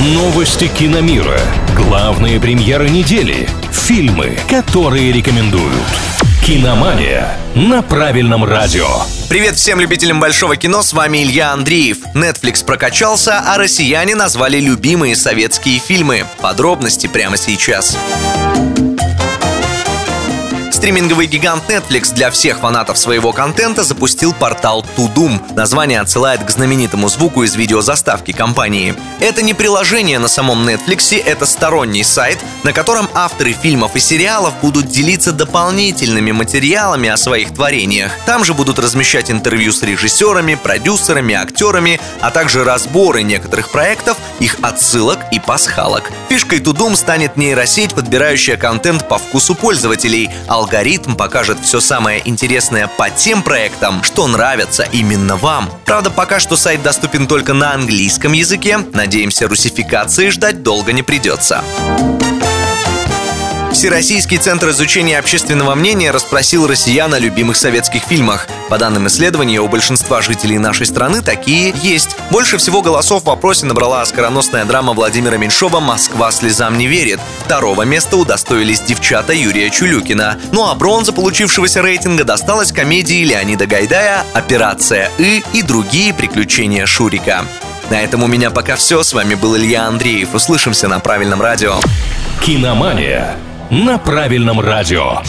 Новости киномира. Главные премьеры недели. Фильмы, которые рекомендуют. Киномания на правильном радио. Привет всем любителям большого кино, с вами Илья Андреев. Netflix прокачался, а россияне назвали любимые советские фильмы. Подробности прямо сейчас. Стриминговый гигант Netflix для всех фанатов своего контента запустил портал Tudum. Название отсылает к знаменитому звуку из видеозаставки компании. Это не приложение на самом Netflix, это сторонний сайт, на котором авторы фильмов и сериалов будут делиться дополнительными материалами о своих творениях. Там же будут размещать интервью с режиссерами, продюсерами, актерами, а также разборы некоторых проектов, их отсылок и пасхалок. Фишкой Tudum станет нейросеть, подбирающая контент по вкусу пользователей, алгоритм покажет все самое интересное по тем проектам, что нравятся именно вам. Правда, пока что сайт доступен только на английском языке. Надеемся, русификации ждать долго не придется. Всероссийский центр изучения общественного мнения расспросил россиян о любимых советских фильмах. По данным исследования, у большинства жителей нашей страны такие есть. Больше всего голосов в вопросе набрала оскароносная драма Владимира Меньшова «Москва слезам не верит». Второго места удостоились девчата Юрия Чулюкина. Ну а бронза получившегося рейтинга досталась комедии Леонида Гайдая «Операция И» и другие приключения Шурика. На этом у меня пока все. С вами был Илья Андреев. Услышимся на правильном радио. Киномания на правильном радио.